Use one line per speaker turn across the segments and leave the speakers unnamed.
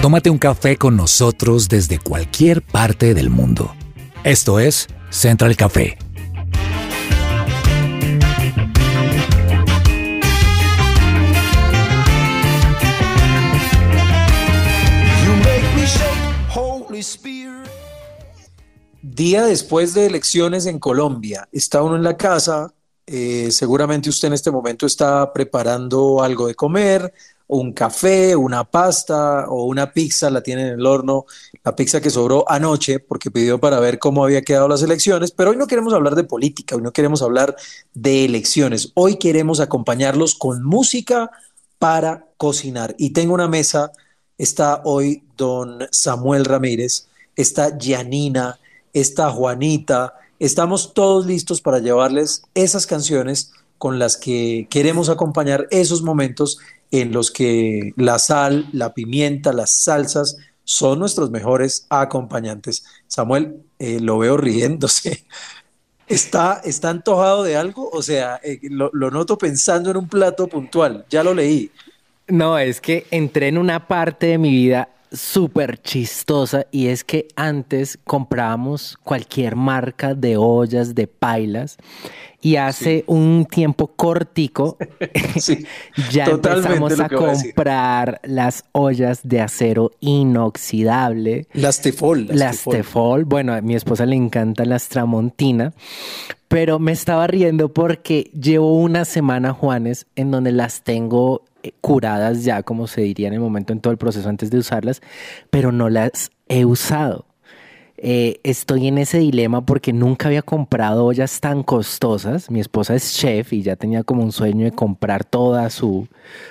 Tómate un café con nosotros desde cualquier parte del mundo. Esto es Central Café.
Día después de elecciones en Colombia, está uno en la casa, eh, seguramente usted en este momento está preparando algo de comer, un café, una pasta o una pizza, la tiene en el horno, la pizza que sobró anoche porque pidió para ver cómo había quedado las elecciones, pero hoy no queremos hablar de política, hoy no queremos hablar de elecciones, hoy queremos acompañarlos con música para cocinar. Y tengo una mesa, está hoy don Samuel Ramírez, está Janina, está Juanita, estamos todos listos para llevarles esas canciones con las que queremos acompañar esos momentos en los que la sal, la pimienta, las salsas son nuestros mejores acompañantes. Samuel, eh, lo veo riéndose. ¿Está, ¿Está antojado de algo? O sea, eh, lo, lo noto pensando en un plato puntual. Ya lo leí.
No, es que entré en una parte de mi vida súper chistosa y es que antes comprábamos cualquier marca de ollas, de pailas y hace un tiempo cortico ya empezamos a comprar las ollas de acero inoxidable.
Las Tefol.
Las, Tefol. Bueno, a mi esposa le encanta las Tramontina, pero me estaba riendo porque llevo una semana, Juanes, en donde las tengo curadas ya, como se diría en el momento en todo el proceso antes de usarlas, pero no las he usado. Eh, estoy en ese dilema porque nunca había comprado ollas tan costosas. Mi esposa es chef y ya tenía como un sueño de comprar toda su,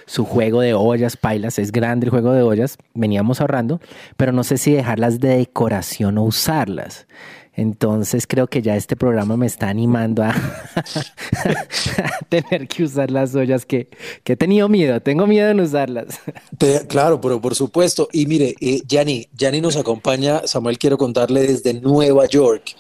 su juego de ollas, pailas. Es grande el juego de ollas. Veníamos ahorrando, pero no sé si dejarlas de decoración o usarlas. Entonces creo que ya este programa me está animando a, tener que usar las ollas que, he tenido miedo, tengo miedo en usarlas.
claro, pero por supuesto. Y mire, eh, Yanni, nos acompaña, Samuel quiero contarle desde Nueva York.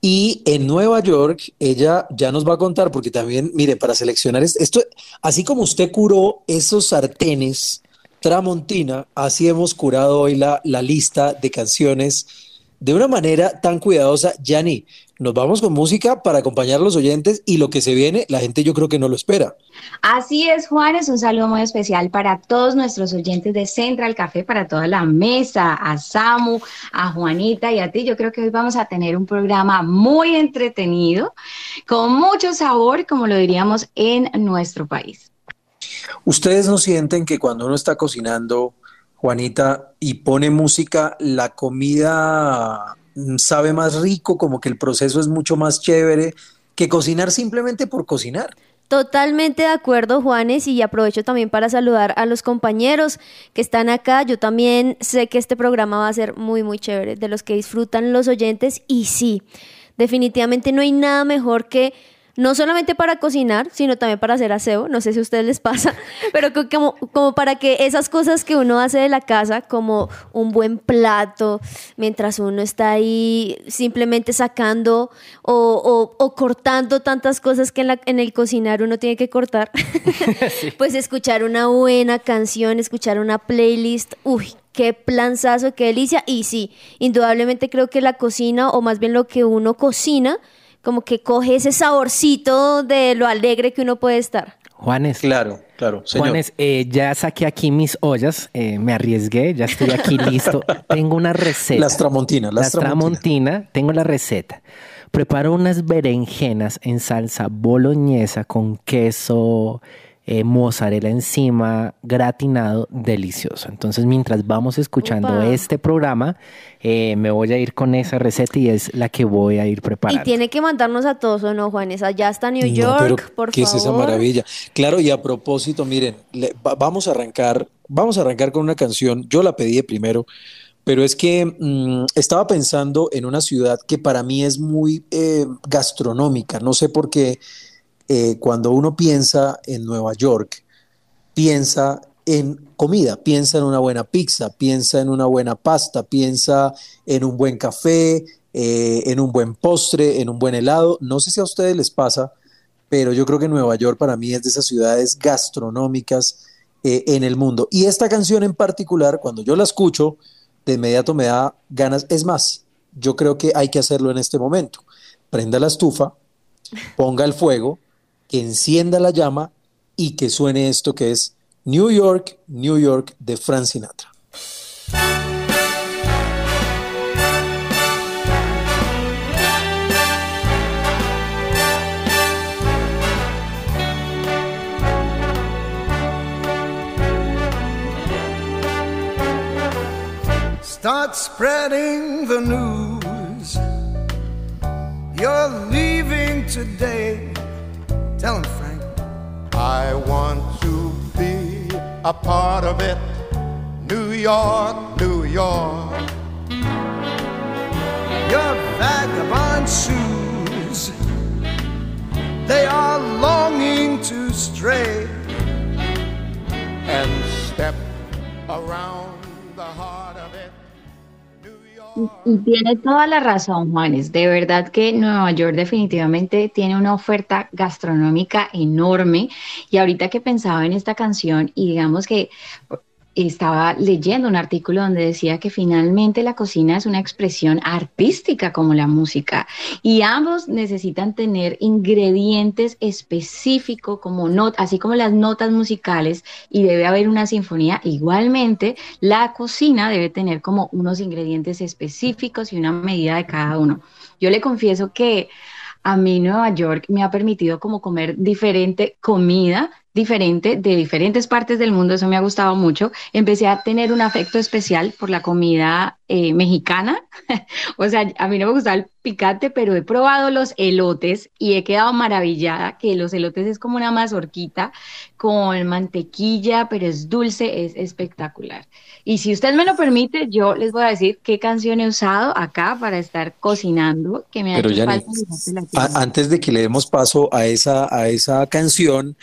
Y en Nueva York, ella ya nos va a contar, porque también, mire, para seleccionar esto, así como usted curó esos sartenes Tramontina, así hemos curado hoy la, la lista de canciones de una manera tan cuidadosa. Yanni, nos vamos con música para acompañar a los oyentes y lo que se viene, la gente yo creo que no lo espera.
Así es, Juan, es un saludo muy especial para todos nuestros oyentes de Central Café, para toda la mesa, a Samu, a Juanita y a ti. Yo creo que hoy vamos a tener un programa muy entretenido, con mucho sabor, como lo diríamos en nuestro país.
¿Ustedes no sienten que cuando uno está cocinando Juanita, y pone música, la comida mm, sabe más rico, como que el proceso es mucho más chévere que cocinar simplemente por cocinar.
Totalmente de acuerdo, Juanes, y aprovecho también para saludar a los compañeros que están acá. Yo también sé que este programa va a ser muy, muy chévere, de los que disfrutan los oyentes, y sí, definitivamente no hay nada mejor que no solamente para cocinar, sino también para hacer aseo, no sé si a ustedes les pasa, pero como, como para que esas cosas que uno hace de la casa, como un buen plato, mientras uno está ahí simplemente sacando o, o, cortando tantas cosas que en, la, en, el cocinar uno tiene que cortar, pues escuchar una buena canción, escuchar una playlist, uy, qué planzazo, qué delicia, y sí, indudablemente creo que la cocina, o más bien lo que uno cocina, como que coge ese saborcito de lo alegre que uno puede estar.
Juanes.
Claro, claro. Señor.
Juanes, eh, ya saqué aquí mis ollas, eh, me arriesgué, ya estoy aquí listo. tengo una receta.
Las tramontinas,
las, las tramontina. Tengo la receta. Preparo unas berenjenas en salsa boloñesa con queso, eh, mozzarella encima, gratinado, delicioso. Entonces, mientras vamos escuchando este programa, eh, me voy a ir con esa receta y es la que voy a ir preparando.
Y tiene que mandarnos a todos, ¿o no, Juanes? Allá está New York, por
¿qué es esa maravilla? Claro, y a propósito, miren, vamos a arrancar, vamos a arrancar con una canción. Yo la pedí primero, pero es que mm, estaba pensando en una ciudad que para mí es muy eh, gastronómica. No sé por qué eh, cuando uno piensa en Nueva York, piensa en comida, piensa en una buena pizza, piensa en una buena pasta, piensa en un buen café, eh, en un buen postre, en un buen helado. No sé si a ustedes les pasa, pero yo creo que Nueva York para mí es de esas ciudades gastronómicas eh, en el mundo. Y esta canción en particular, cuando yo la escucho, de inmediato me da ganas. Es más, yo creo que hay que hacerlo en este momento. Prenda la estufa, ponga el fuego, que encienda la llama y que suene esto que es New York, New York de Frank Sinatra.
Start spreading the news. You're leaving today. Tell him, Frank.
I want to be a part of it. New York, New York.
Your vagabond shoes. They are longing to stray
and step around
Y tiene toda la razón, Juanes. De verdad que Nueva York definitivamente tiene una oferta gastronómica enorme. Y ahorita que pensaba en esta canción y digamos que estaba leyendo un artículo donde decía que finalmente la cocina es una expresión artística como la música y ambos necesitan tener ingredientes específicos como not así como las notas musicales y debe haber una sinfonía igualmente la cocina debe tener como unos ingredientes específicos y una medida de cada uno. Yo le confieso que a mí Nueva York me ha permitido como comer diferente comida diferente de diferentes partes del mundo, eso me ha gustado mucho. Empecé a tener un afecto especial por la comida eh, mexicana, o sea, a mí no me gustaba el picante, pero he probado los elotes y he quedado maravillada que los elotes es como una mazorquita con mantequilla, pero es dulce, es espectacular. Y si usted me lo permite, yo les voy a decir qué canción he usado acá para estar cocinando, que me ha
pero Antes de que le demos paso a esa, a esa canción,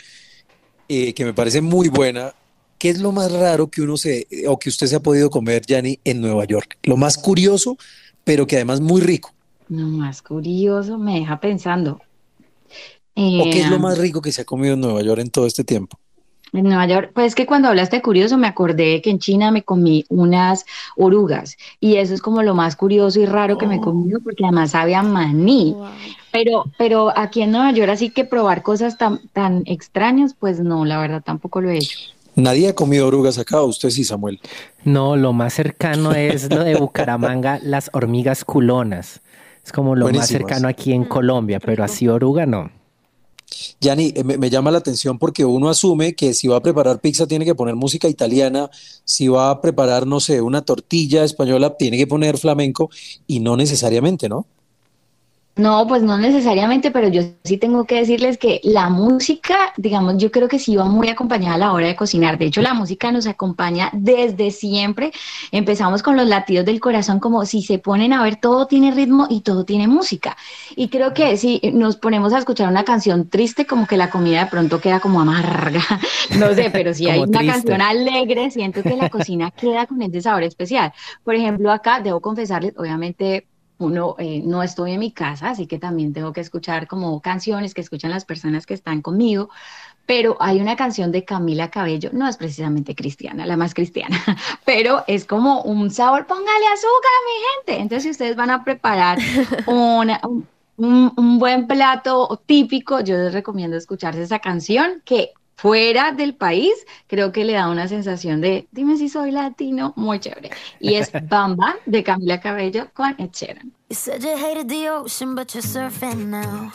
eh, que me parece muy buena. ¿Qué es lo más raro que uno se, o que usted se ha podido comer, Yanni, en Nueva York? Lo más curioso, pero que además muy rico.
Lo más curioso, me deja pensando.
¿O qué es lo eh, más rico que se ha comido en Nueva York en todo este tiempo?
En Nueva York, pues que cuando hablaste de curioso me acordé que en China me comí unas orugas y eso es como lo más curioso y raro que me he oh. comido porque además sabía maní. Pero, pero aquí en Nueva York así que probar cosas tan, tan extrañas, pues no, la verdad tampoco lo he hecho.
Nadie ha comido orugas acá, usted sí, Samuel.
No, lo más cercano es lo de Bucaramanga, las hormigas culonas. Es como lo más cercano aquí en Colombia, pero así oruga no.
Yani, eh, me, llama la atención porque uno asume que si va a preparar pizza tiene que poner música italiana, si va a preparar, no sé, una tortilla española tiene que poner flamenco y no necesariamente, ¿no?
No, pues no necesariamente, pero yo sí tengo que decirles que la música, digamos, yo creo que sí va muy acompañada a la hora de cocinar. De hecho, la música nos acompaña desde siempre. Empezamos con los latidos del corazón, como si se ponen a ver, todo tiene ritmo y todo tiene música. Y creo que si nos ponemos a escuchar una canción triste, como que la comida de pronto queda como amarga. No sé, pero si hay una canción alegre, siento que la cocina queda con ese sabor especial. Por ejemplo, acá debo confesarles, obviamente uno, eh, no estoy en mi casa, así que también tengo que escuchar como canciones que escuchan las personas que están conmigo, pero hay una canción de Camila Cabello, no es precisamente cristiana, la más cristiana, pero es como un sabor, póngale azúcar, mi gente. Entonces, si ustedes van a preparar un, un, buen plato típico, yo les recomiendo escucharse esa canción que fuera del país, creo que le da una sensación de, dime si soy latino, muy chévere. Y es Bamba de Camila Cabello con Ed Sheeran. You said you hated the ocean, but you're surfing now.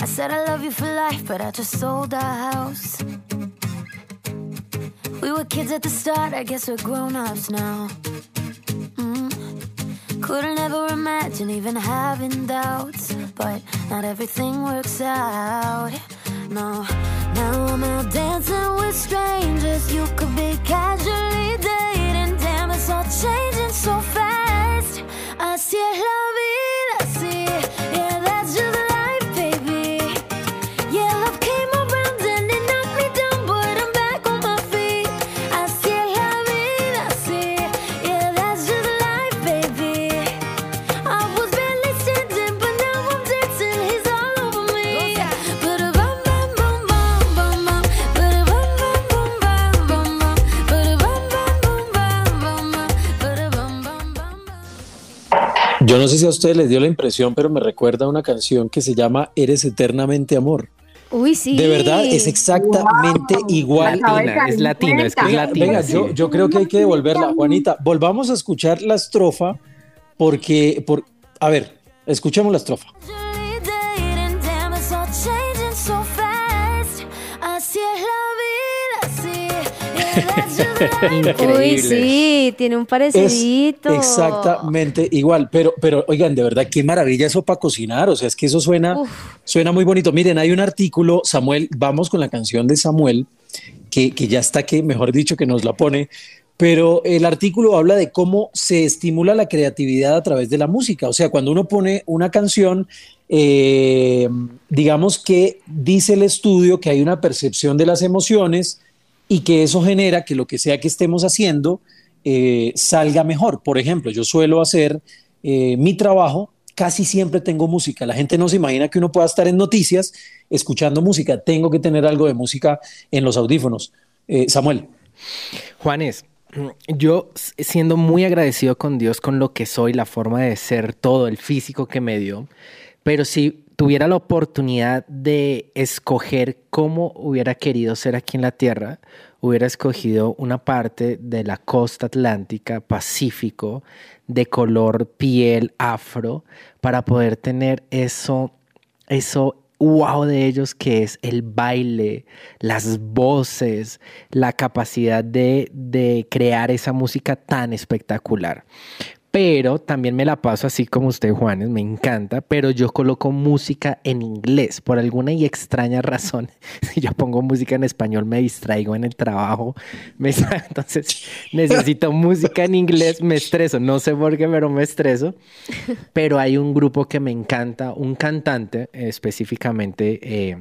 I said I love you for life, but I just sold our house. We were kids at the start, I guess we're grown-ups now. Mm. Couldn't ever imagine even having doubts, but not everything works out. No. Now I'm out dancing with strangers. You
Yo no sé si a ustedes les dio la impresión, pero me recuerda a una canción que se llama Eres eternamente amor.
Uy, sí.
De verdad, es exactamente igual.
Latina, es latino, es que es
Venga,
latino.
venga,
sí.
yo, yo creo que hay que devolverla. Juanita, volvamos a escuchar la estrofa porque, por, a ver, escuchemos la estrofa.
Increíble.
Uy, sí, tiene un
Es
parecidito.
exactamente igual, pero, pero oigan, de verdad, qué maravilla eso para cocinar, o sea, es que eso suena,
Uf.
suena muy bonito. Miren, hay un artículo, Samuel, vamos con la canción de Samuel, que, que ya está que, mejor dicho, que nos la pone, pero el artículo habla de cómo se estimula la creatividad a través de la música, o sea, cuando uno pone una canción, eh, digamos que dice el estudio que hay una percepción de las emociones y que eso genera que lo que sea que estemos haciendo eh, salga mejor. Por ejemplo, yo suelo hacer eh, mi trabajo, casi siempre tengo música. La gente no se imagina que uno pueda estar en noticias escuchando música. Tengo que tener algo de música en los audífonos. Eh, Samuel.
Juanes, yo siendo muy agradecido con Dios, con lo que soy, la forma de ser, todo el físico que me dio, pero si tuviera la oportunidad de escoger cómo hubiera querido ser aquí en la Tierra, hubiera escogido una parte de la costa atlántica, Pacífico, de color piel afro, para poder tener eso, eso wow de ellos que es el baile, las voces, la capacidad de, de crear esa música tan espectacular. Pero también me la paso así como usted, Juanes, me encanta, pero yo coloco música en inglés por alguna y extraña razón. Si yo pongo música en español me distraigo en el trabajo, me, entonces necesito música en inglés, me estreso, no sé por qué, pero me estreso. Pero hay un grupo que me encanta, un cantante específicamente eh,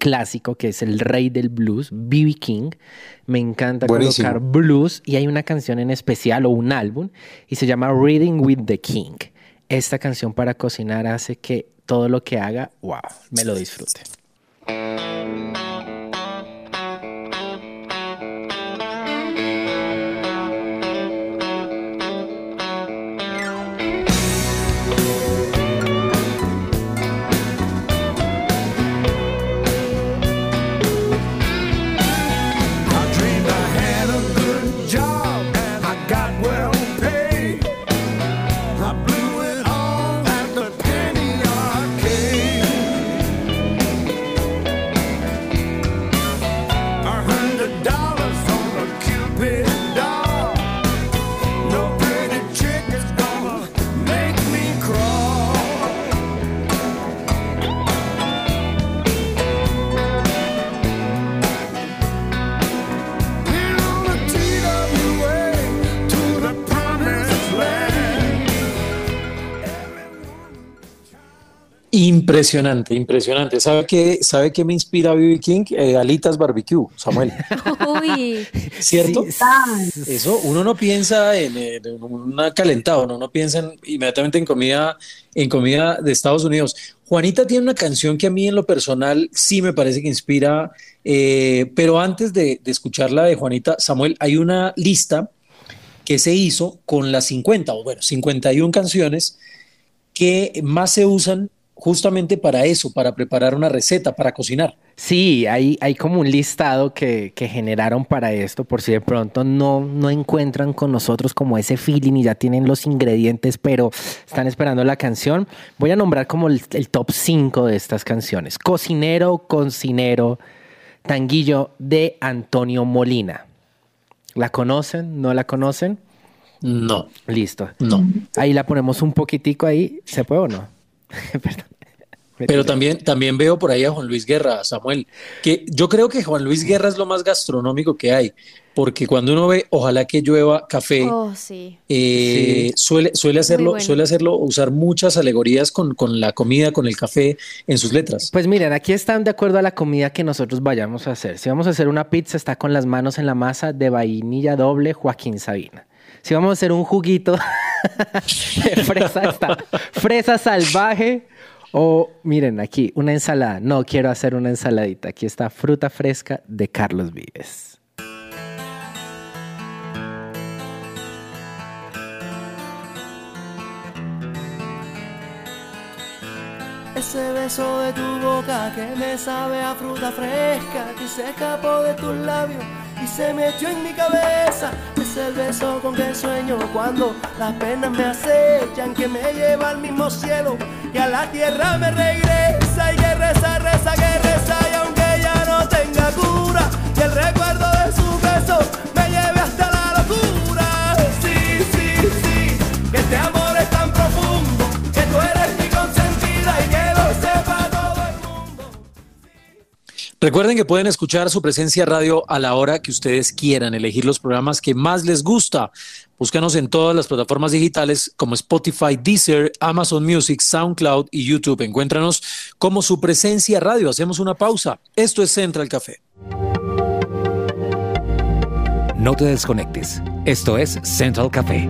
clásico, que es el rey del blues, B.B. King. Me encanta
Buenísimo.
colocar blues y hay una canción en especial o un álbum y se llama Reading with the King. Esta canción para cocinar hace que todo lo que haga, wow, me lo disfrute.
Impresionante, impresionante. ¿Sabe qué, ¿Sabe qué me inspira a B.B. King? Eh, alitas barbecue, Samuel.
Uy,
¿Cierto?
Sí,
Eso, uno no piensa en, eh, en una calentada, uno no piensa en- inmediatamente en comida, en comida de Estados Unidos. Juanita tiene una canción que a mí en lo personal sí me parece que inspira, eh, pero antes de, de escucharla de Juanita, Samuel, hay una lista que se hizo con las 50, o bueno, 51 canciones que más se usan justamente para eso, para preparar una receta, para cocinar.
Sí, hay, hay como un listado que, que generaron para esto, por si de pronto no, no encuentran con nosotros como ese feeling y ya tienen los ingredientes, pero están esperando la canción. Voy a nombrar como el, el top 5 de estas canciones. Cocinero, cocinero, Tanguillo de Antonio Molina. ¿La conocen? ¿No la conocen?
No,
Listo.
no.
Ahí la ponemos un poquitico ahí. ¿Se puede o no? Perdón.
Pero también, también veo por ahí a Juan Luis Guerra, Samuel, que yo creo que Juan Luis Guerra es lo más gastronómico que hay, porque cuando uno ve Ojalá que llueva café,
oh, sí.
eh, suele, suele hacerlo,
bueno.
suele hacerlo, usar muchas alegorías con, con la comida, con el café en sus letras.
Pues miren, aquí están de acuerdo a la comida que nosotros vayamos a hacer. Si vamos a hacer una pizza, está con las manos en la masa de vainilla doble Joaquín Sabina. Si vamos a hacer un juguito de fresa, está fresa salvaje. O miren aquí, una ensalada. No quiero hacer una ensaladita. Aquí está fruta fresca de Carlos Vives.
Ese beso de tu boca que me sabe a fruta fresca que se escapó de tus labios y se me echó en mi cabeza. Es el beso con que sueño cuando las penas me acechan, que me lleva al mismo cielo y a la tierra me regresa y que reza, reza, que reza y aunque ya no tenga cura y el recuerdo de su beso
Recuerden que pueden escuchar su presencia radio a la hora que ustedes quieran, elegir los programas que más les gusta. Búscanos en todas las plataformas digitales como Spotify, Deezer, Amazon Music, SoundCloud y YouTube. Encuéntranos como su presencia radio. Hacemos una pausa. Esto es Central Café.
No te desconectes. Esto es Central Café.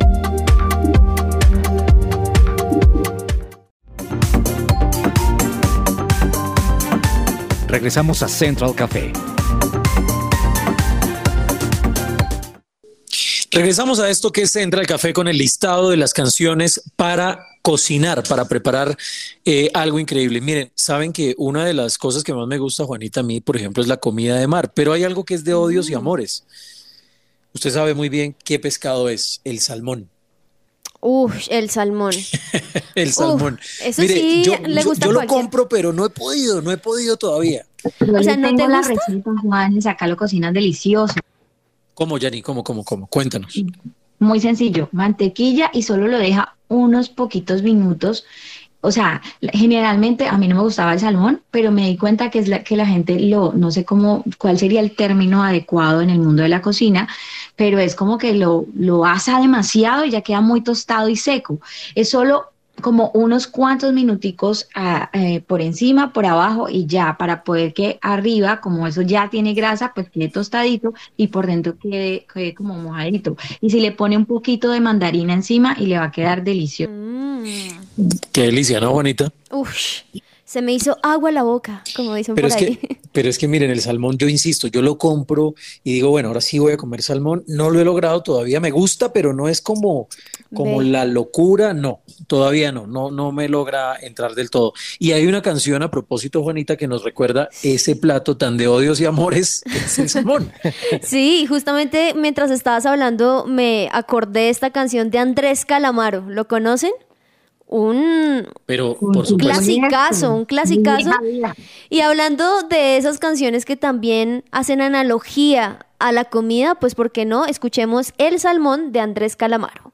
Regresamos a Central Café.
Regresamos a esto que es Central Café con el listado de las canciones para cocinar, para preparar eh, algo increíble. Miren, saben que una de las cosas que más me gusta, Juanita, a mí, por ejemplo, es la comida de mar, pero hay algo que es de odios y amores. Usted sabe muy bien qué pescado es, el salmón.
Uf, el salmón.
El salmón.
eso sí le gusta
yo
a
lo compro, pero no he podido, no he podido todavía.
Yo
O sea, ¿no te
tengo la
gusta?
receta, Juanes, acá lo cocinan delicioso.
¿Cómo, Yanni? ¿Cómo, cómo, cómo? Cuéntanos.
Muy sencillo, mantequilla y solo lo deja unos poquitos minutos. O sea, generalmente a mí no me gustaba el salmón, pero me di cuenta que es la, que la gente lo, no sé cómo, cuál sería el término adecuado en el mundo de la cocina, pero es como que lo, lo asa demasiado y ya queda muy tostado y seco. Es solo como unos cuantos minuticos eh, por encima, por abajo y ya, para poder que arriba, como eso ya tiene grasa, pues quede tostadito y por dentro quede, quede como mojadito. Y si le pone un poquito de mandarina encima y le va a quedar delicioso.
Mm.
Qué delicia, ¿no, Juanita?
Uf, se me hizo agua la boca, como dicen
Pero
por
es
ahí.
que, pero es que miren, el salmón, yo insisto, yo lo compro y digo, bueno, ahora sí voy a comer salmón. No lo he logrado todavía, me gusta, pero no es como, como
Ve.
la locura, no, todavía no, no, no me logra entrar del todo. Y hay una canción a propósito, Juanita, que nos recuerda ese plato tan de odios y amores, que es el salmón.
Sí, justamente mientras estabas hablando me acordé de esta canción de Andrés Calamaro. ¿Lo conocen? Un
Pero, por
Un
clasicazo, un clasicazo. Y hablando de esas canciones que también hacen analogía a la comida, pues ¿por qué no? Escuchemos El Salmón de Andrés Calamaro.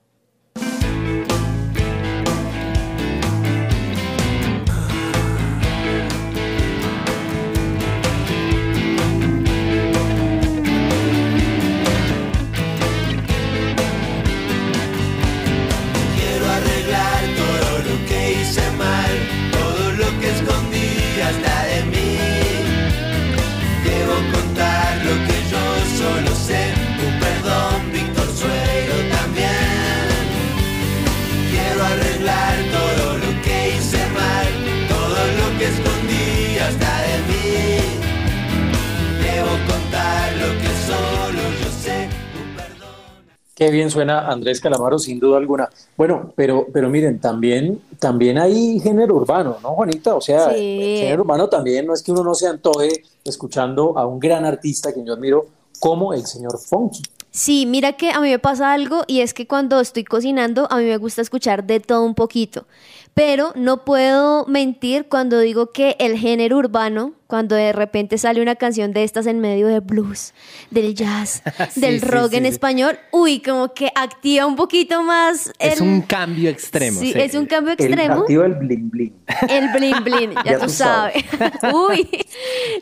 Qué bien suena Andrés Calamaro, sin duda alguna. Bueno, pero, pero miren, también, también hay género urbano, ¿no, Juanita? O sea,
Sí.
el género urbano también no es que uno no se antoje escuchando a un gran artista que yo admiro como el señor Funky.
Sí, mira que a mí me pasa algo y es que cuando estoy cocinando a mí me gusta escuchar de todo un poquito, pero no puedo mentir cuando digo que el género urbano, cuando de repente sale una canción de estas en medio de blues, del jazz,
Sí,
del
sí,
rock
sí,
en
sí.
español, uy, como que activa un poquito más
Es
el-
un cambio extremo.
Sí,
sí.
es un cambio extremo.
el bling bling.
El bling bling, ya,
Ya
tú
tú
sabes. Uy,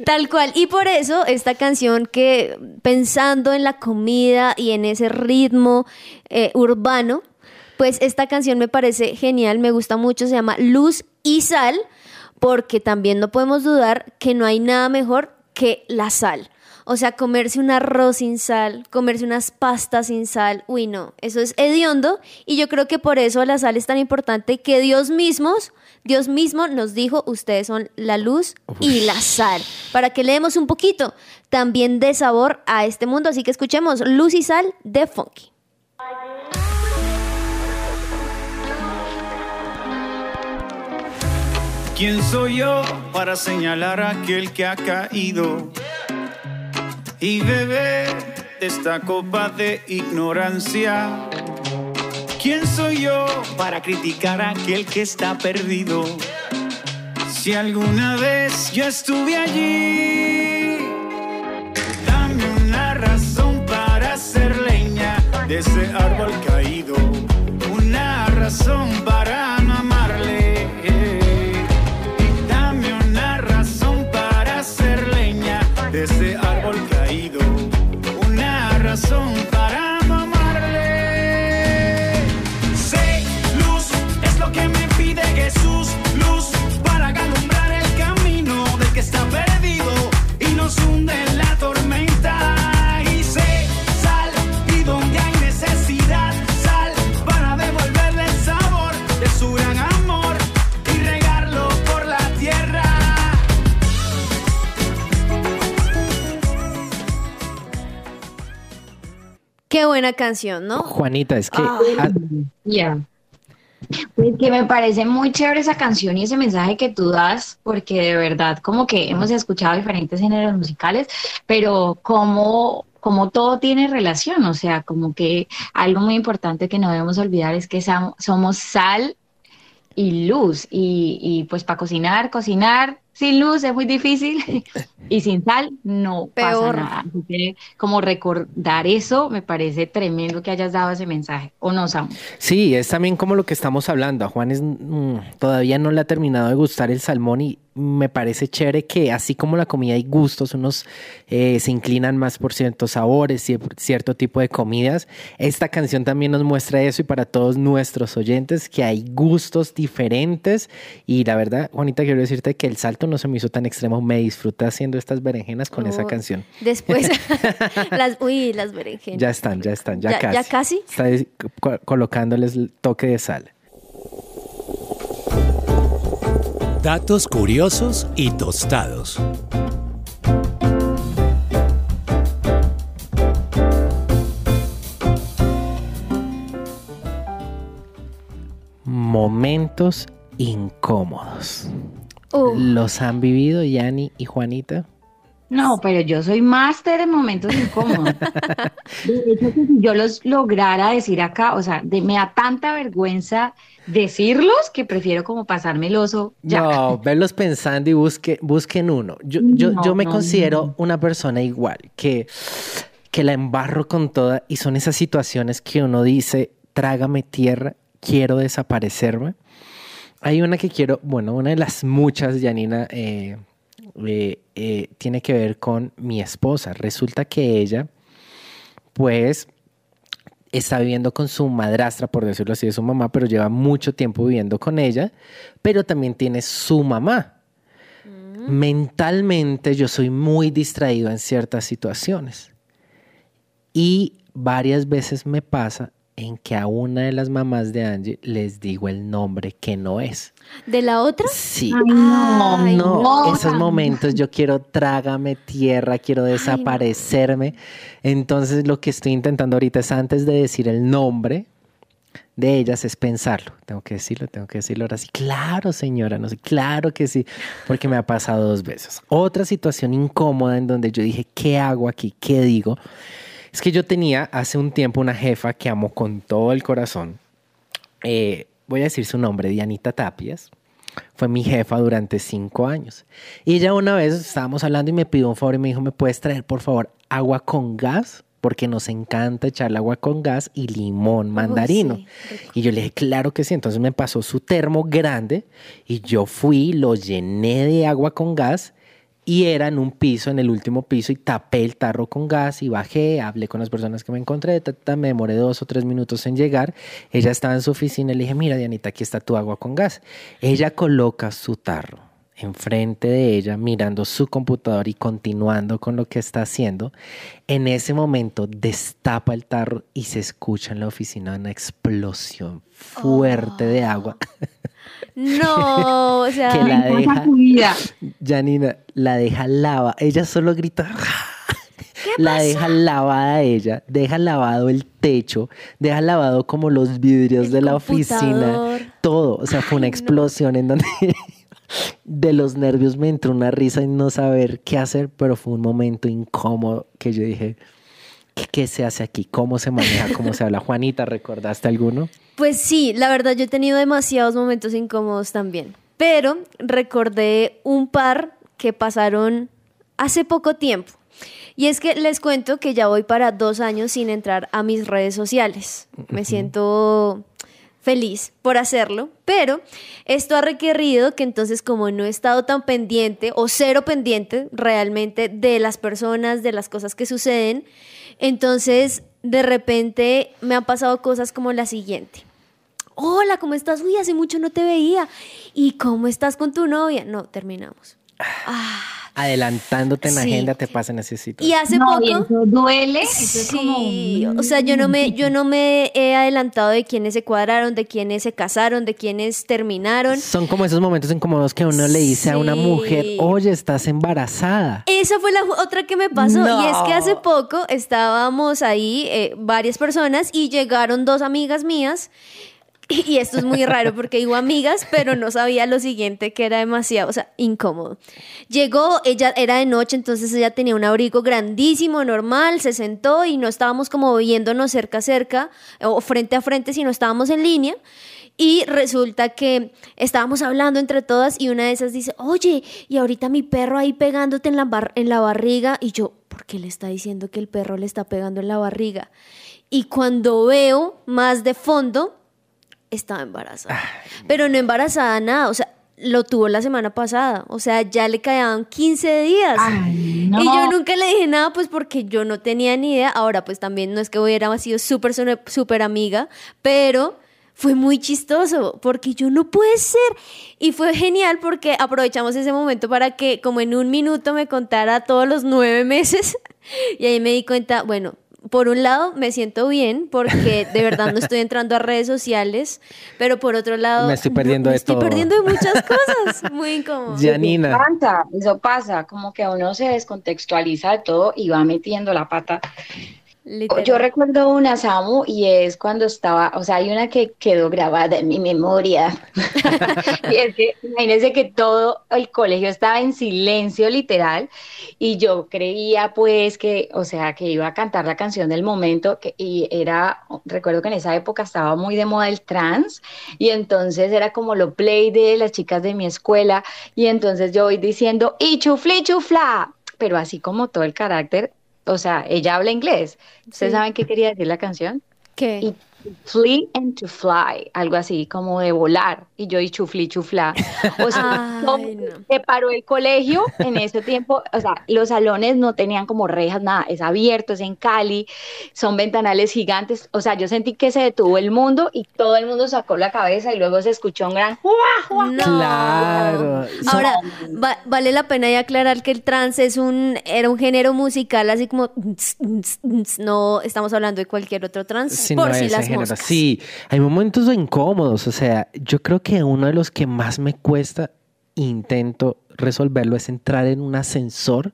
tal cual. Y por eso esta canción que pensando en la comida y en ese ritmo eh, urbano, pues esta canción me parece genial, me gusta mucho, se llama Luz y Sal, porque también no podemos dudar que no hay nada mejor que la sal. O sea, comerse un arroz sin sal, comerse unas pastas sin sal, uy no, eso es hediondo. Y yo creo que por eso la sal es tan importante que Dios mismos, Dios mismo nos dijo, ustedes son la luz y la sal, para que le demos un poquito también de sabor a este mundo, así que escuchemos Luz y Sal de Funky.
¿Quién soy yo para señalar a aquel que ha caído y beber de esta copa de ignorancia? ¿Quién soy yo para criticar a aquel que está perdido? Si alguna vez yo estuve allí, dame una razón para hacer leña de ese árbol caído,
Qué buena canción, ¿no?
Juanita, es que ah,
Ya. Pues que me parece muy chévere esa canción y ese mensaje que tú das, porque de verdad como que hemos escuchado diferentes géneros musicales, pero como, como todo tiene relación, o sea, como que algo muy importante que no debemos olvidar es que somos sal y luz, y, y pues para cocinar, cocinar sin luz es muy difícil y sin sal no
Peor.
pasa nada. Así que como recordar eso me parece tremendo que hayas dado ese mensaje, ¿o no, Samu?
Sí, es también como lo que estamos hablando. A Juanes mm, todavía no le ha terminado de gustar el salmón y me parece chévere que así como la comida hay gustos, unos eh, se inclinan más por ciertos sabores, cier- cierto tipo de comidas. Esta canción también nos muestra eso y para todos nuestros oyentes que hay gustos diferentes y la verdad, Juanita, quiero decirte que el salto no se me hizo tan extremo. Me disfruté haciendo estas berenjenas con esa
Oh,
canción.
Después, las, uy, las berenjenas.
Ya están, ya están, ya,
¿Ya-
casi.
ya casi?
Está co- colocándoles el toque de sal.
Datos curiosos y tostados.
Momentos incómodos. ¿Los han vivido Yani y Juanita?
No, pero yo soy máster en momentos incómodos. De hecho, que si yo los lograra decir acá, o sea, de- me da tanta vergüenza decirlos que prefiero como pasarme el oso ya.
No, verlos pensando y busque, busquen uno. Yo, yo,
No,
yo me
no,
considero
no.
una persona igual, que, que la embarro con toda y son esas situaciones que uno dice, trágame tierra, quiero desaparecerme. Hay una que quiero, bueno, una de las muchas, Janina, eh, eh, eh, tiene que ver con mi esposa. Resulta que ella, pues, está viviendo con su madrastra, por decirlo así, de su mamá, pero lleva mucho tiempo viviendo con ella, pero también tiene su mamá. Mentalmente yo soy muy distraído en ciertas situaciones. Y varias veces me pasa en que a una de las mamás de Angie les digo el nombre que no es.
¿De la otra?
Sí.
Ay, no,
Ay,
No,
no,
esos momentos yo quiero trágame tierra, quiero desaparecerme. Entonces lo que estoy intentando ahorita es antes de decir el nombre de ellas es pensarlo. Tengo que decirlo, tengo que decirlo ahora sí. Claro, señora, no sé, claro que sí, porque me ha pasado dos veces. Otra situación incómoda en donde yo dije, ¿qué hago aquí? ¿Qué digo? Es que yo tenía hace un tiempo una jefa que amo con todo el corazón. Eh, voy a decir su nombre, Dianita Tapias. Fue mi jefa durante cinco años. Y ella una vez estábamos hablando y me pidió un favor y me dijo, ¿me puedes traer por favor agua con gas? Porque nos encanta echarle agua con gas y limón mandarino.
sí,
y yo le dije, claro que sí. Entonces me pasó su termo grande y yo fui, lo llené de agua con gas y era en un piso, en el último piso, y tapé el tarro con gas y bajé, hablé con las personas que me encontré, me demoré dos o tres minutos en llegar. Ella estaba en su oficina le dije, mira, Dianita, aquí está tu agua con gas. Ella coloca su tarro enfrente de ella, mirando su computador y continuando con lo que está haciendo. En ese momento destapa el tarro y se escucha en la oficina una explosión fuerte de agua.
No, o sea,
Que la deja-. Janina la deja lava. Ella solo grita. La deja lavada ella, deja lavado el techo, deja lavado como los vidrios
El
de la oficina, todo. O sea, fue una
Ay, no.
explosión en donde De los nervios me entró una risa y no saber qué hacer, pero fue un momento incómodo que yo dije, ¿qué, qué se hace aquí? ¿Cómo se maneja? ¿Cómo se habla? Juanita, ¿recordaste alguno?
Pues sí, la verdad yo he tenido demasiados momentos incómodos también, pero recordé un par que pasaron hace poco tiempo. Y es que les cuento que ya voy para dos años sin entrar a mis redes sociales. Me siento feliz por hacerlo, pero esto ha requerido que entonces como no he estado tan pendiente o cero pendiente realmente de las personas, de las cosas que suceden, entonces de repente me han pasado cosas como la siguiente. Hola, ¿cómo estás? Uy, hace mucho no te veía. ¿Y cómo estás con tu novia? No, terminamos. Ah,
Adelantándote en la
Sí.
agenda te pasa necesito.
y hace
No,
poco...
y eso duele. Eso es como...
Sí, o sea, yo no me, yo no me he adelantado de quiénes se cuadraron, de quiénes se casaron, de quiénes terminaron.
Son como esos momentos incómodos que uno le dice a una mujer, oye, estás embarazada.
Esa fue la otra que me pasó. Y es que hace poco estábamos ahí, eh, varias personas, y llegaron dos amigas mías. Y esto es muy raro porque digo amigas, pero no sabía lo siguiente, que era demasiado, o sea, incómodo. Llegó, ella era de noche, entonces ella tenía un abrigo grandísimo, normal, se sentó y no estábamos como viéndonos cerca cerca o frente a frente, sino estábamos en línea. Y resulta que estábamos hablando entre todas y una de esas dice, oye, y ahorita mi perro ahí pegándote en la, bar- en la barriga. Y yo, ¿por qué le está diciendo que el perro le está pegando en la barriga? Y cuando veo más de fondo, estaba embarazada. Pero no embarazada nada, o sea, lo tuvo la semana pasada, o sea, ya le quedaban 15 días.
Ay, no.
Y yo nunca le dije nada, pues porque yo no tenía ni idea. Ahora, pues también no es que hubiera sido súper, súper súper amiga, pero fue muy chistoso, porque yo no puede ser. Y fue genial porque aprovechamos ese momento para que, como en un minuto, me contara todos los nueve meses. Y ahí me di cuenta, bueno. Por un lado, me siento bien porque de verdad no estoy entrando a redes sociales, pero por otro lado,
Me estoy perdiendo
me
de
estoy
todo.
perdiendo de muchas cosas. Muy incómodo.
Janina,
Pasa, eso pasa, como que uno se descontextualiza de todo y va metiendo la pata. Yo recuerdo una, Samu, y es cuando estaba, o sea, hay una que quedó grabada en mi memoria. y que, imagínense que todo el colegio estaba en silencio, literal, y yo creía, pues, que, o sea, que iba a cantar la canción del momento, y era, recuerdo que en esa época estaba muy de moda el trans, y entonces era como lo play de las chicas de mi escuela, y entonces yo voy diciendo, y chufli chufla, pero así como todo el carácter, o sea, ella habla inglés. ¿Ustedes
Sí.
saben qué quería decir la canción?
¿Qué?
Y flee and to fly, algo así como de volar. Y yo y chufli chufla. O sea,
Ay, no.
se paró el colegio en ese tiempo. O sea, los salones no tenían como rejas, nada. Es abierto, es en Cali, son ventanales gigantes. O sea, yo sentí que se detuvo el mundo y todo el mundo sacó la cabeza y luego se escuchó un gran ¡Jua, jua!
No.
Claro.
Ahora, va- vale la pena ya aclarar que el trance es un, era un género musical así como no estamos hablando de cualquier otro trance por
no,
si las
género. Sí, hay momentos incómodos. O sea, yo creo que uno de los que más me cuesta, intento resolverlo, es entrar en un ascensor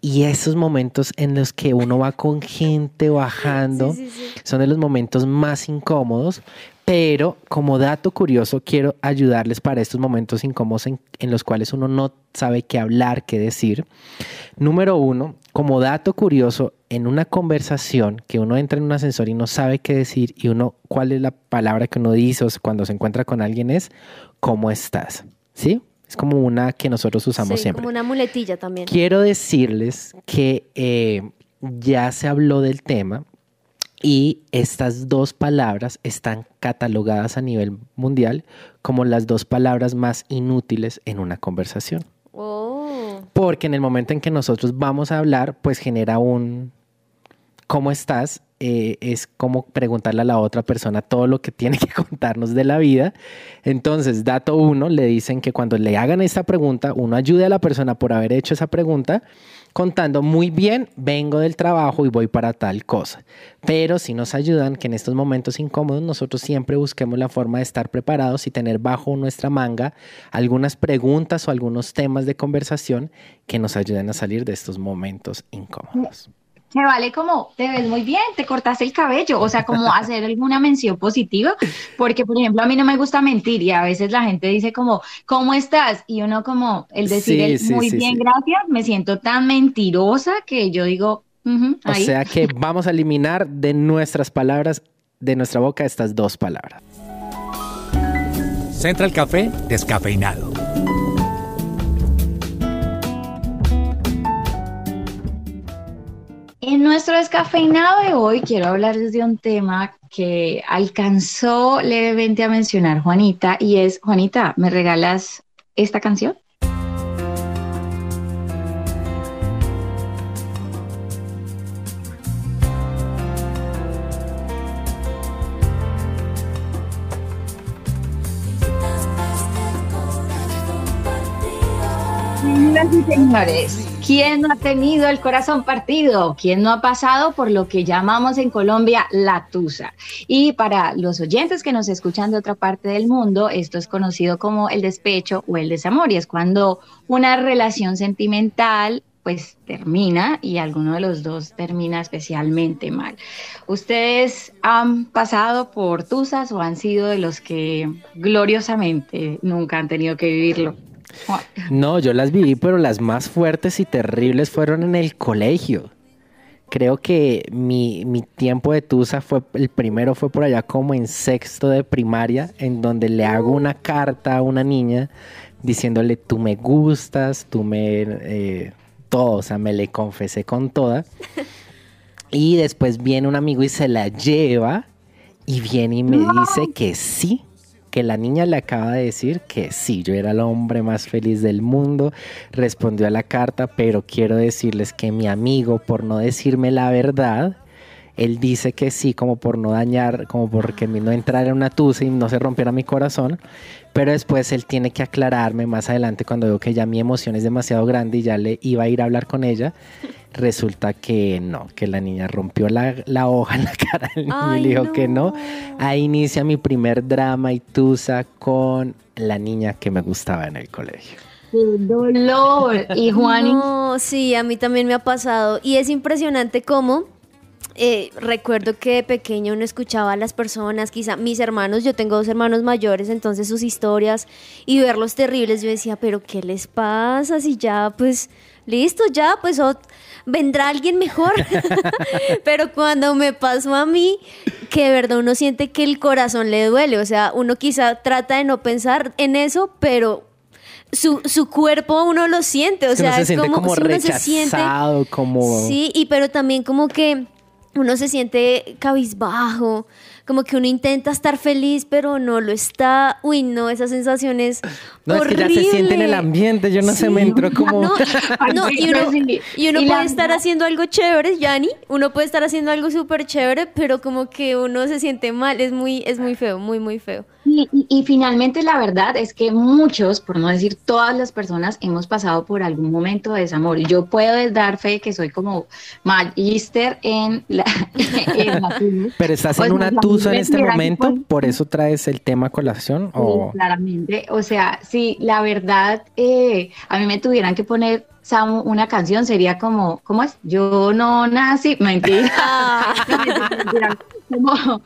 y esos momentos en los que uno va con gente bajando
Sí, sí, sí.
son de los momentos más incómodos. Pero como dato curioso, quiero ayudarles para estos momentos incómodos en, en los cuales uno no sabe qué hablar, qué decir. Número uno, como dato curioso, en una conversación que uno entra en un ascensor y no sabe qué decir y uno, cuál es la palabra que uno dice o cuando se encuentra con alguien es, ¿cómo estás? ¿Sí? Es como una que nosotros usamos
Sí,
siempre.
como una muletilla también.
Quiero decirles que eh, ya se habló del tema y estas dos palabras están catalogadas a nivel mundial como las dos palabras más inútiles en una conversación.
Oh.
Porque en el momento en que nosotros vamos a hablar, pues genera un ¿cómo estás? Eh, es como preguntarle a la otra persona todo lo que tiene que contarnos de la vida. Entonces, dato uno, le dicen que cuando le hagan esta pregunta, uno ayude a la persona por haber hecho esa pregunta contando muy bien, vengo del trabajo y voy para tal cosa. Pero si nos ayudan que en estos momentos incómodos nosotros siempre busquemos la forma de estar preparados y tener bajo nuestra manga algunas preguntas o algunos temas de conversación que nos ayuden a salir de estos momentos incómodos.
Se vale como, te ves muy bien, te cortaste el cabello, o sea, como hacer alguna mención positiva, porque por ejemplo a mí no me gusta mentir y a veces la gente dice como, ¿cómo estás? Y uno como, el decir
Sí,
el
sí,
muy
sí,
bien,
sí.
gracias, me siento tan mentirosa que yo digo,
O
ahí.
sea que vamos a eliminar de nuestras palabras, de nuestra boca, estas dos palabras.
Central Café descafeinado.
En nuestro descafeinado de hoy quiero hablarles de un tema que alcanzó levemente a mencionar Juanita y es, Juanita, ¿me regalas esta canción? Señoras y señores, ¿quién no ha tenido el corazón partido? ¿Quién no ha pasado por lo que llamamos en Colombia la tusa? Y para los oyentes que nos escuchan de otra parte del mundo, esto es conocido como el despecho o el desamor, y es cuando una relación sentimental pues termina y alguno de los dos termina especialmente mal. ¿Ustedes han pasado por tusas o han sido de los que gloriosamente nunca han tenido que vivirlo?
No, yo las viví, pero las más fuertes y terribles fueron en el colegio. Creo que mi, mi tiempo de Tusa fue, el primero fue por allá como en sexto de primaria, en donde le hago una carta a una niña diciéndole, tú me gustas, tú me... eh, todo, o sea, me le confesé con toda. Y después viene un amigo y se la lleva y viene y me dice que sí, que la niña le acaba de decir que sí, yo era el hombre más feliz del mundo, respondió a la carta, pero quiero decirles que mi amigo, por no decirme la verdad, él dice que sí, como por no dañar, como porque no entrar en una tusa y no se rompiera mi corazón, pero después él tiene que aclararme más adelante cuando veo que ya mi emoción es demasiado grande y ya le iba a ir a hablar con ella. Resulta que no, que la niña rompió la, la hoja en la cara del niño y le dijo que no.
no.
Ahí inicia mi primer drama y tusa con la niña que me gustaba en el colegio.
¡Qué dolor! Y Juan,
No, sí, a mí también me ha pasado. Y es impresionante cómo eh, recuerdo que de pequeño uno escuchaba a las personas, quizá mis hermanos, yo tengo dos hermanos mayores, entonces sus historias y verlos terribles, yo decía, pero ¿qué les pasa? Si ya, pues, listo, ya, pues vendrá alguien mejor. pero cuando me pasó a mí, que de verdad uno siente que el corazón le duele, o sea, uno quizá trata de no pensar en eso, pero su, su cuerpo uno lo siente, o
Es que uno
sea,
se
es como,
como
si uno se siente
como...
Sí, y pero también como que uno se siente cabizbajo, como que uno intenta estar feliz, pero no lo está. Uy, no, esa sensación es
No, es que ya se siente en el
horrible.
ambiente, yo no sé, me entró como...
No, no, y uno, y uno
Y la
puede estar haciendo algo chévere, Yanni, uno puede estar haciendo algo súper chévere, pero como que uno se siente mal, es muy, es muy feo, muy, muy feo.
Y, y- y finalmente la verdad es que muchos, por no decir todas las personas, hemos pasado por algún momento de desamor. Yo puedo dar fe que soy como magister en la... en la
Pero estás
O
en
sea,
una
la
tusa en este momento,
pues,
por eso traes el tema a colación
Sí,
o...
claramente. O sea, si la verdad eh, a mí me tuvieran que poner Samu, una canción, sería como, ¿cómo es? Yo no nací, mentira. No, mentira. Como,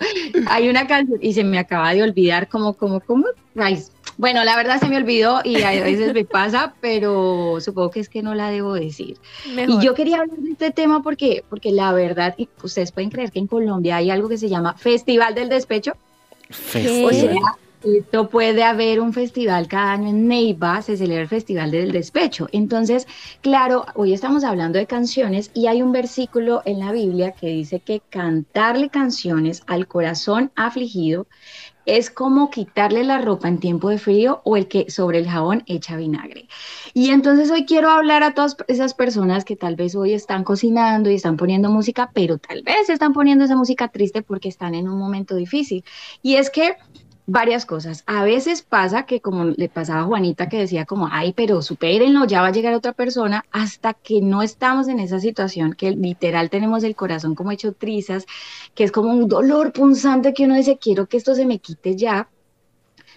hay una canción y se me acaba de olvidar, como, como, como. Ay, bueno, la verdad se me olvidó y a veces me pasa, pero supongo que es que no la debo decir.
Mejor.
Y yo quería hablar de este tema porque, porque la verdad, y ustedes pueden creer que en Colombia hay algo que se llama Festival del Despecho.
¿Qué?
O sea, esto puede haber un festival cada año en Neiva, se celebra el Festival del Despecho. Entonces, claro, hoy estamos hablando de canciones y hay un versículo en la Biblia que dice que cantarle canciones al corazón afligido es como quitarle la ropa en tiempo de frío o el que sobre el jabón echa vinagre. Y entonces hoy quiero hablar a todas esas personas que tal vez hoy están cocinando y están poniendo música, pero tal vez están poniendo esa música triste porque están en un momento difícil. Y es que varias cosas. A veces pasa que como le pasaba a Juanita que decía como, ay, pero supérenlo, ya va a llegar otra persona, hasta que no estamos en esa situación, que literal tenemos el corazón como hecho trizas, que es como un dolor punzante que uno dice, quiero que esto se me quite ya.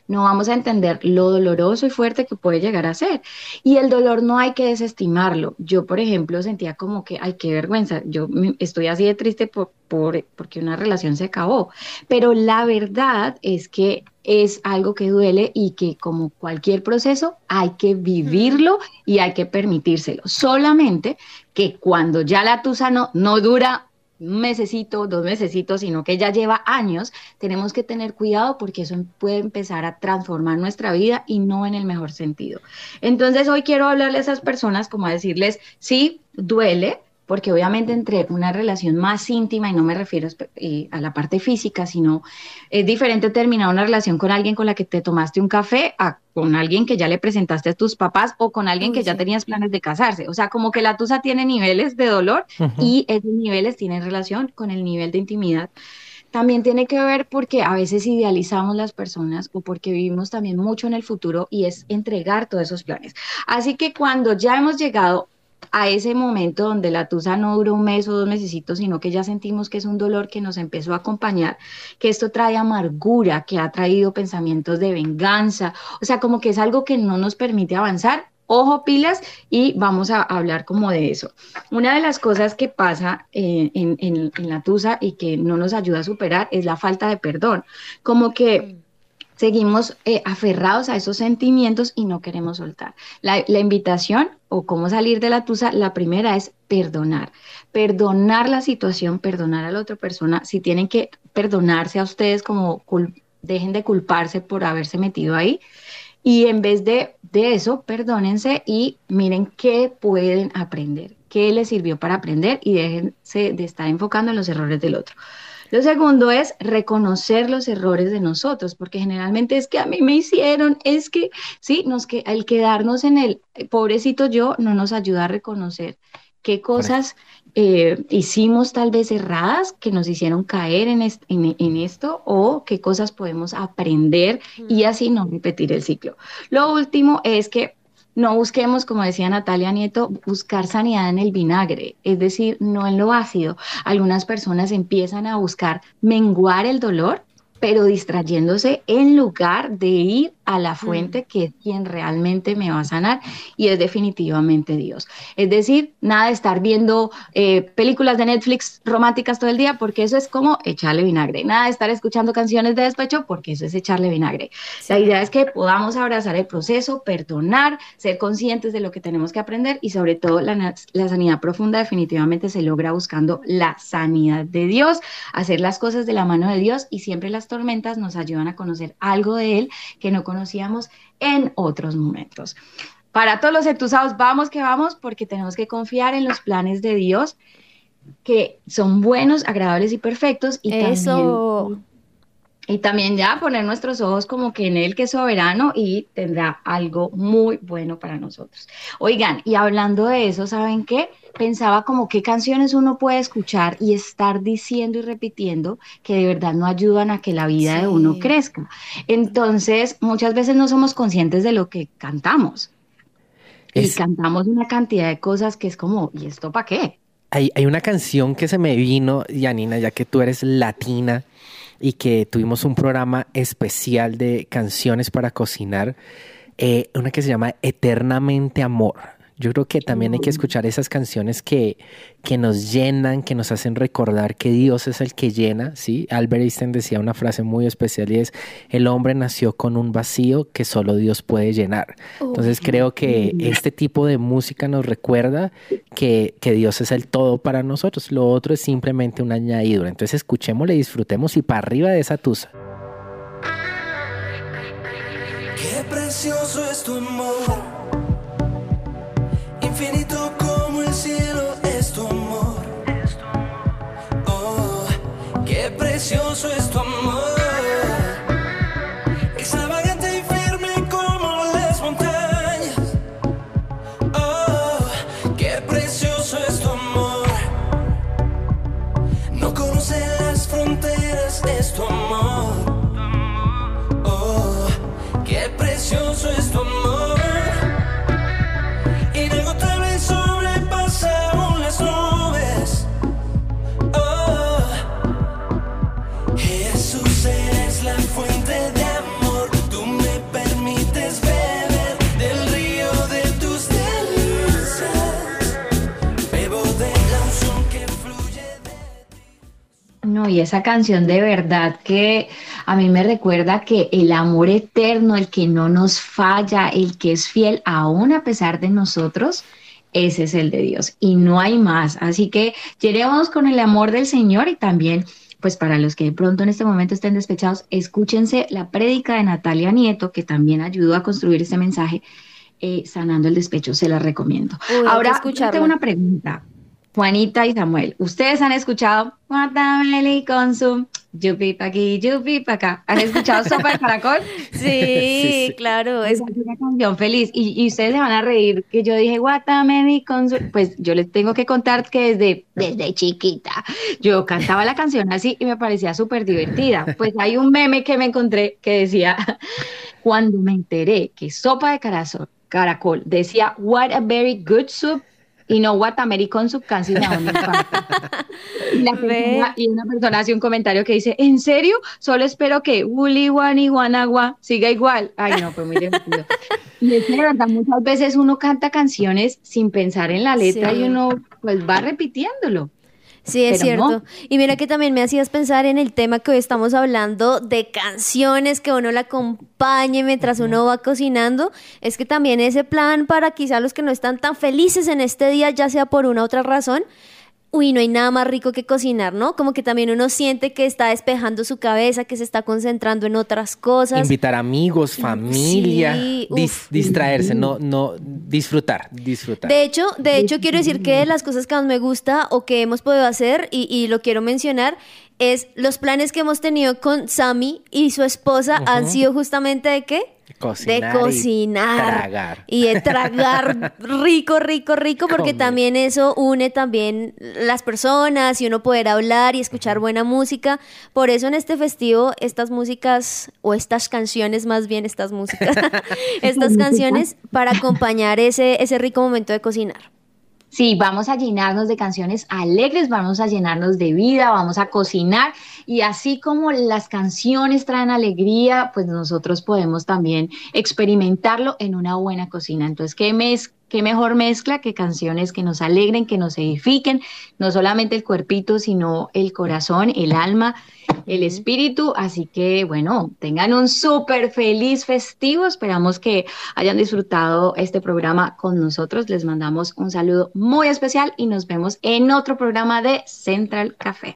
No vamos a entender lo doloroso y fuerte que puede llegar a ser. Y el dolor no hay que desestimarlo. Yo, por ejemplo, sentía como que, ay, qué vergüenza, yo estoy así de triste por, por- porque una relación se acabó. Pero la verdad es que es algo que duele y que como cualquier proceso hay que vivirlo y hay que permitírselo. Solamente que cuando ya la tusa no, no dura mesecito, dos mesecitos, sino que ya lleva años, tenemos que tener cuidado porque eso puede empezar a transformar nuestra vida y no en el mejor sentido. Entonces hoy quiero hablarle a esas personas como a decirles, sí, duele, porque obviamente entre una relación más íntima, y no me refiero eh, a la parte física, sino es diferente terminar una relación con alguien con la que te tomaste un café a con alguien que ya le presentaste a tus papás o con alguien que ya tenías planes de casarse. O sea, como que la tusa tiene niveles de dolor y esos niveles tienen relación con el nivel de intimidad. También tiene que ver porque a veces idealizamos las personas o porque vivimos también mucho en el futuro y es entregar todos esos planes. Así que cuando ya hemos llegado a ese momento donde la tusa no duró un mes o dos mesecitos, sino que ya sentimos que es un dolor que nos empezó a acompañar, que esto trae amargura, que ha traído pensamientos de venganza, o sea, como que es algo que no nos permite avanzar. Ojo pilas y vamos a hablar como de eso. Una de las cosas que pasa eh, en- en la tusa y que no nos ayuda a superar es la falta de perdón. Como que seguimos eh, aferrados a esos sentimientos y no queremos soltar. La, invitación o cómo salir de la tusa, la primera es perdonar. Perdonar la situación, perdonar a la otra persona. Si tienen que perdonarse a ustedes, como dejen de culparse por haberse metido ahí. Y en vez de, de eso, perdónense y miren qué pueden aprender, qué les sirvió para aprender y déjense de estar enfocando en los errores del otro. Lo segundo es reconocer los errores de nosotros, porque generalmente es que a mí me hicieron, es que, sí, nos que, el quedarnos en el eh, pobrecito yo no nos ayuda a reconocer qué cosas eh, hicimos tal vez erradas que nos hicieron caer en, est- en- en esto o qué cosas podemos aprender y así no repetir el ciclo. Lo último es que no busquemos, como decía Natalia Nieto, buscar sanidad en el vinagre, es decir, no en lo ácido. Algunas personas empiezan a buscar menguar el dolor, pero distrayéndose en lugar de ir a la fuente que es quien realmente me va a sanar y es definitivamente Dios. Es decir, nada de estar viendo eh, películas de Netflix románticas todo el día porque eso es como echarle vinagre. Nada de estar escuchando canciones de despecho porque eso es echarle vinagre. La idea es que podamos abrazar el proceso, perdonar, ser conscientes de lo que tenemos que aprender y sobre todo la, la sanidad profunda definitivamente se logra buscando la sanidad de Dios, hacer las cosas de la mano de Dios y siempre las tormentas nos ayudan a conocer algo de Él que no conocíamos en otros momentos. Para todos los entusiasmados, vamos que vamos porque tenemos que confiar en los planes de Dios que son buenos, agradables y perfectos y
Eso.
también y también ya poner nuestros ojos como que en Él que es soberano y tendrá algo muy bueno para nosotros. Oigan, y hablando de eso, ¿saben qué? Pensaba como qué canciones uno puede escuchar y estar diciendo y repitiendo que de verdad no ayudan a que la vida de uno crezca. Entonces, muchas veces no somos conscientes de lo que cantamos. Y cantamos una cantidad de cosas que es como, ¿y esto para qué?
Hay, hay una canción que se me vino, Yanina, ya que tú eres latina y que tuvimos un programa especial de canciones para cocinar, eh, una que se llama Eternamente Amor. Yo creo que también hay que escuchar esas canciones que, que nos llenan, que nos hacen recordar que Dios es el que llena, ¿sí? Albert Einstein decía una frase muy especial y es, el hombre nació con un vacío que solo Dios puede llenar. Entonces creo que este tipo de música nos recuerda que, que Dios es el todo para nosotros. Lo otro es simplemente una añadidura. Entonces escuchémosle, disfrutemos y para arriba de esa tusa.
Qué precioso es tu amor. Precioso es tu amor. Y
esa canción de verdad que a mí me recuerda que el amor eterno, el que no nos falla, el que es fiel aún a pesar de nosotros, ese es el de Dios y no hay más. Así que llenemos con el amor del Señor y también, pues para los que de pronto en este momento estén despechados, escúchense la prédica de Natalia Nieto, que también ayudó a construir este mensaje, eh, sanando el despecho, se la recomiendo.
Uy,
Ahora, tengo una pregunta. Juanita y Samuel, ¿ustedes han escuchado Guatameli con su yupi pa' aquí, yupi pa' acá? ¿Han escuchado Sopa de Caracol?
Sí,
Sí, sí.
claro. Es,
una canción feliz y, y ustedes se van a reír que yo dije Guatameli con su... Pues yo les tengo que contar que desde, desde chiquita yo cantaba la canción así y me parecía súper divertida. Pues hay un meme que me encontré que decía, cuando me enteré que Sopa de Caracol, Caracol decía What a very good soup y no Guatameli con su casi me da un infarto. Y, persona- y una persona hace un comentario que dice, ¿en serio? Solo espero que Wuli Wani Wanagua siga igual. Ay, no, muy divertido. Y es que verdad, muchas veces uno canta canciones sin pensar en la letra
Sí.
y uno pues va repitiéndolo.
Sí, es
Pero no.
cierto. Y mira que también me hacías pensar en el tema que hoy estamos hablando de canciones que uno la acompañe mientras uno va cocinando. Es que también ese plan para quizá los que no están tan felices en este día, ya sea por una u otra razón. Uy, no hay nada más rico que cocinar, ¿no? Como que también uno siente que está despejando su cabeza, que se está concentrando en otras cosas.
Invitar amigos, familia,
Sí,
dis-
uf.
distraerse, no, no, disfrutar, disfrutar.
De hecho, de hecho, quiero decir que de las cosas que más me gusta o que hemos podido hacer, y, y lo quiero mencionar, es los planes que hemos tenido con Sammy y su esposa han sido justamente de qué?
Cocinar
de
y
cocinar.
tragar.
Y de tragar rico, rico, rico, porque
Comer.
también eso une también las personas y uno poder hablar y escuchar buena música. Por eso en este festivo, estas músicas, o estas canciones, más bien estas músicas, estas canciones para acompañar ese, ese rico momento de cocinar.
Sí, vamos a llenarnos de canciones alegres, vamos a llenarnos de vida, vamos a cocinar y así como las canciones traen alegría, pues nosotros podemos también experimentarlo en una buena cocina. Entonces, ¿qué, mez- qué mejor mezcla que canciones que nos alegren, que nos edifiquen, no solamente el cuerpito, sino el corazón, el alma, el espíritu? Así que, bueno, tengan un súper feliz festivo. Esperamos que hayan disfrutado este programa con nosotros. Les mandamos un saludo muy especial y nos vemos en otro programa de Central Café.